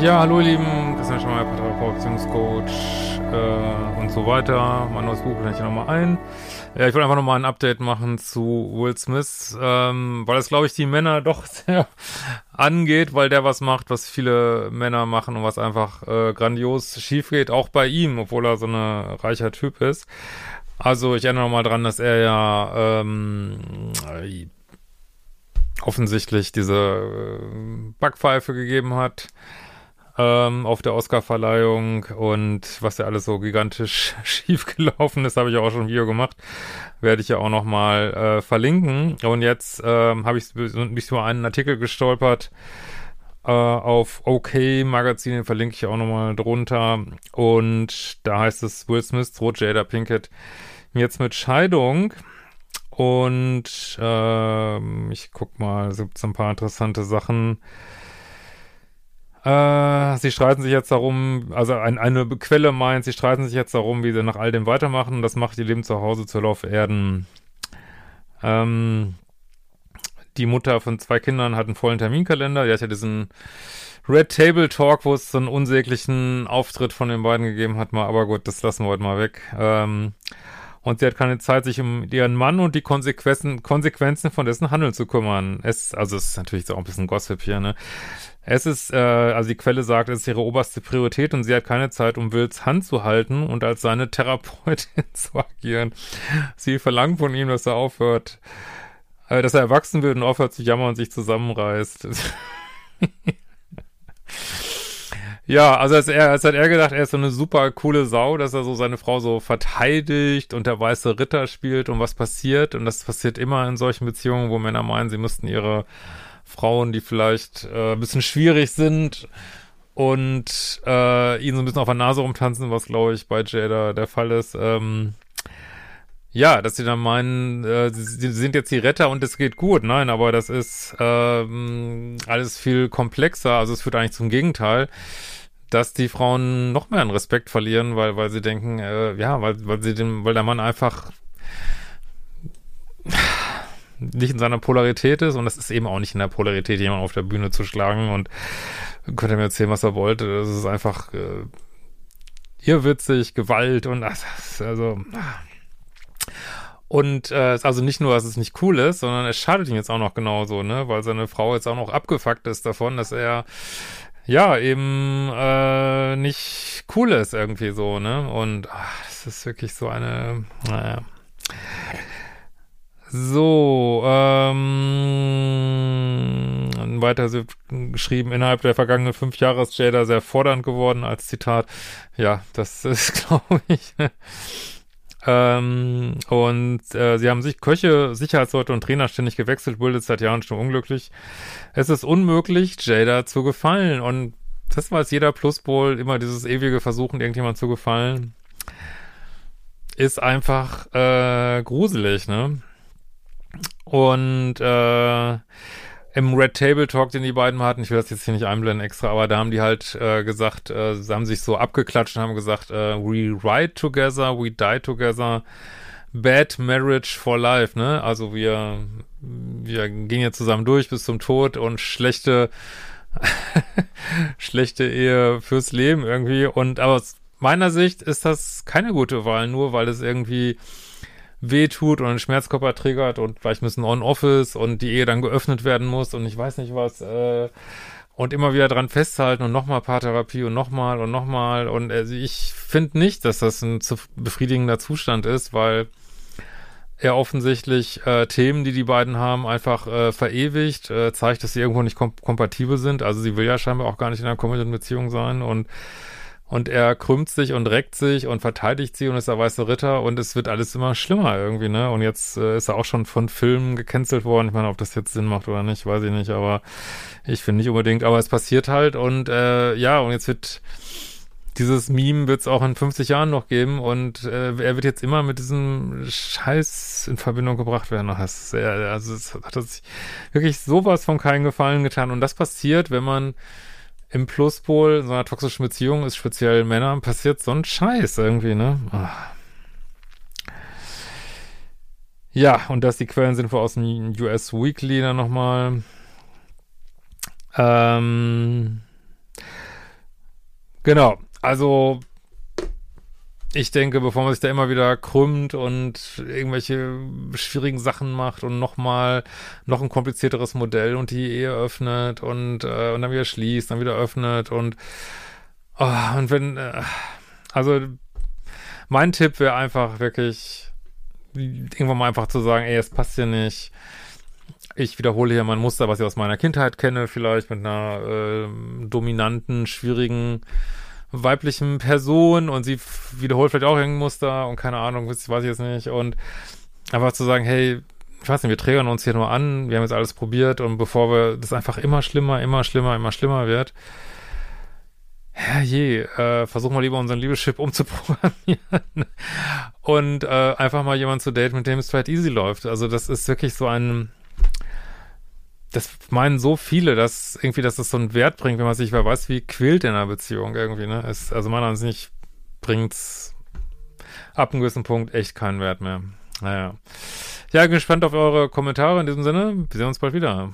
Ja, hallo ihr Lieben, mal Paartherapeut, Beziehungscoach äh, und so weiter. Mein neues Buch blende ich nochmal ein. Ja, ich wollte einfach nochmal ein Update machen zu Will Smith, ähm, weil das, glaube ich, die Männer doch sehr angeht, weil der was macht, was viele Männer machen und was einfach äh, grandios schief geht, auch bei ihm, obwohl er so ein reicher Typ ist. Also ich erinnere nochmal dran, dass er ja ähm, offensichtlich diese äh, Backpfeife gegeben hat ähm, auf der Oscarverleihung und was ja alles so gigantisch schief gelaufen ist, habe ich auch schon ein Video gemacht, werde ich ja auch nochmal äh, verlinken. Und jetzt ähm, habe ich mich so einen Artikel gestolpert äh, auf OK Magazin, den verlinke ich auch nochmal drunter. Und da heißt es, Will Smith droht Jada Pinkett jetzt mit Scheidung. Und äh, ich guck mal, es gibt so ein paar interessante Sachen. Äh, sie streiten sich jetzt darum, also ein, eine Quelle meint, sie streiten sich jetzt darum, wie sie nach all dem weitermachen. Das macht ihr Leben zu Hause zu Lauf Erden. Ähm, die Mutter von zwei Kindern hat einen vollen Terminkalender. Die hat ja diesen Red Table Talk, wo es so einen unsäglichen Auftritt von den beiden gegeben hat. Mal, aber gut, das lassen wir heute mal weg. Ähm, und sie hat keine Zeit, sich um ihren Mann und die Konsequenzen, Konsequenzen von dessen Handeln zu kümmern. Es, also es ist natürlich so ein bisschen Gossip hier, ne? Es ist, äh, also die Quelle sagt, es ist ihre oberste Priorität und sie hat keine Zeit, um Wills Hand zu halten und als seine Therapeutin zu agieren. Sie verlangt von ihm, dass er aufhört, äh, dass er erwachsen wird und aufhört zu jammern und sich zusammenreißt. ja, also als er, als hat er gedacht, er ist so eine super coole Sau, dass er so seine Frau so verteidigt und der weiße Ritter spielt und was passiert. Und das passiert immer in solchen Beziehungen, wo Männer meinen, sie müssten ihre Frauen, die vielleicht äh, ein bisschen schwierig sind und äh, ihnen so ein bisschen auf der Nase rumtanzen, was glaube ich bei Jada der Fall ist. Ähm, ja, dass sie dann meinen, äh, sie, sind jetzt die Retter und es geht gut. Nein, aber das ist ähm, alles viel komplexer. Also es führt eigentlich zum Gegenteil, dass die Frauen noch mehr an Respekt verlieren, weil weil sie denken, äh, ja, weil weil sie dem, weil der Mann einfach nicht in seiner Polarität ist. Und das ist eben auch nicht in der Polarität, jemanden auf der Bühne zu schlagen und könnt ihr mir erzählen, was er wollte. Das ist einfach äh, irrwitzig, Gewalt und also und äh, also nicht nur, dass es nicht cool ist, sondern es schadet ihm jetzt auch noch genauso, ne, weil seine Frau jetzt auch noch abgefuckt ist davon, dass er ja eben äh, nicht cool ist irgendwie so, ne? Und ach, das ist wirklich so eine, naja. So, ähm, weiter geschrieben, innerhalb der vergangenen fünf Jahre ist Jada sehr fordernd geworden als Zitat. Ja, das ist, glaube ich. Ähm, und äh, sie haben sich Köche, Sicherheitsleute und Trainer ständig gewechselt, bildet seit Jahren schon unglücklich. Es ist unmöglich, Jada zu gefallen. Und das weiß jeder Pluspol, immer dieses ewige Versuchen, irgendjemand zu gefallen, ist einfach äh, gruselig, ne? Und äh, im Red Table Talk, den die beiden hatten, ich will das jetzt hier nicht einblenden extra, aber da haben die halt äh, gesagt, äh, sie haben sich so abgeklatscht und haben gesagt, äh, we ride together, we die together, bad marriage for life, ne? Also wir, wir gehen jetzt zusammen durch bis zum Tod und schlechte, schlechte Ehe fürs Leben irgendwie. Und aber aus meiner Sicht ist das keine gute Wahl, nur weil es irgendwie wehtut und einen Schmerzkörper triggert und vielleicht müssen On-Office und die Ehe dann geöffnet werden muss und ich weiß nicht was, äh, und immer wieder dran festhalten und nochmal Paartherapie und nochmal und nochmal und also ich finde nicht, dass das ein zu befriedigender Zustand ist, weil er offensichtlich äh, Themen, die die beiden haben, einfach äh, verewigt, äh, zeigt, dass sie irgendwo nicht kom kompatibel sind. Also sie will ja scheinbar auch gar nicht in einer committed Beziehung sein und und er krümmt sich und reckt sich und verteidigt sie und ist der weiße Ritter und es wird alles immer schlimmer irgendwie, ne? Und jetzt äh, ist er auch schon von Filmen gecancelt worden. Ich meine, ob das jetzt Sinn macht oder nicht, weiß ich nicht, aber ich finde nicht unbedingt, aber es passiert halt und äh, ja, und jetzt wird dieses Meme wird es auch in 50 Jahren noch geben und äh, er wird jetzt immer mit diesem Scheiß in Verbindung gebracht werden. Das ist sehr, also es hat sich wirklich sowas von keinen Gefallen getan und das passiert, wenn man im Pluspol so einer toxischen Beziehung ist speziell Männern passiert so ein Scheiß irgendwie, ne? Ach. Ja, und dass die Quellen sind aus dem US Weekly dann nochmal. Ähm, genau, also ich denke, bevor man sich da immer wieder krümmt und irgendwelche schwierigen Sachen macht und nochmal noch ein komplizierteres Modell und die Ehe öffnet und, äh, und dann wieder schließt, dann wieder öffnet und, oh, und wenn, äh, also mein Tipp wäre einfach wirklich, irgendwann mal einfach zu sagen, ey, es passt hier nicht. Ich wiederhole hier mein Muster, was ich aus meiner Kindheit kenne, vielleicht mit einer äh, dominanten, schwierigen weiblichen Person und sie wiederholt vielleicht auch irgendein Muster und keine Ahnung, weiß ich jetzt nicht. Und einfach zu sagen, hey, ich weiß nicht, wir trägern uns hier nur an, wir haben jetzt alles probiert und bevor wir das einfach immer schlimmer, immer schlimmer, immer schlimmer wird, herrje, äh, versuchen wir lieber unseren Liebeschip umzuprogrammieren und äh, einfach mal jemanden zu daten, mit dem es vielleicht easy läuft. Also das ist wirklich so ein das meinen so viele, dass irgendwie, dass das so einen Wert bringt, wenn man sich, wer weiß, wie quält in einer Beziehung irgendwie, ne? Ist, also meiner Ansicht nicht bringt's ab einem gewissen Punkt echt keinen Wert mehr. Naja. Ja, gespannt auf eure Kommentare in diesem Sinne. Wir sehen uns bald wieder.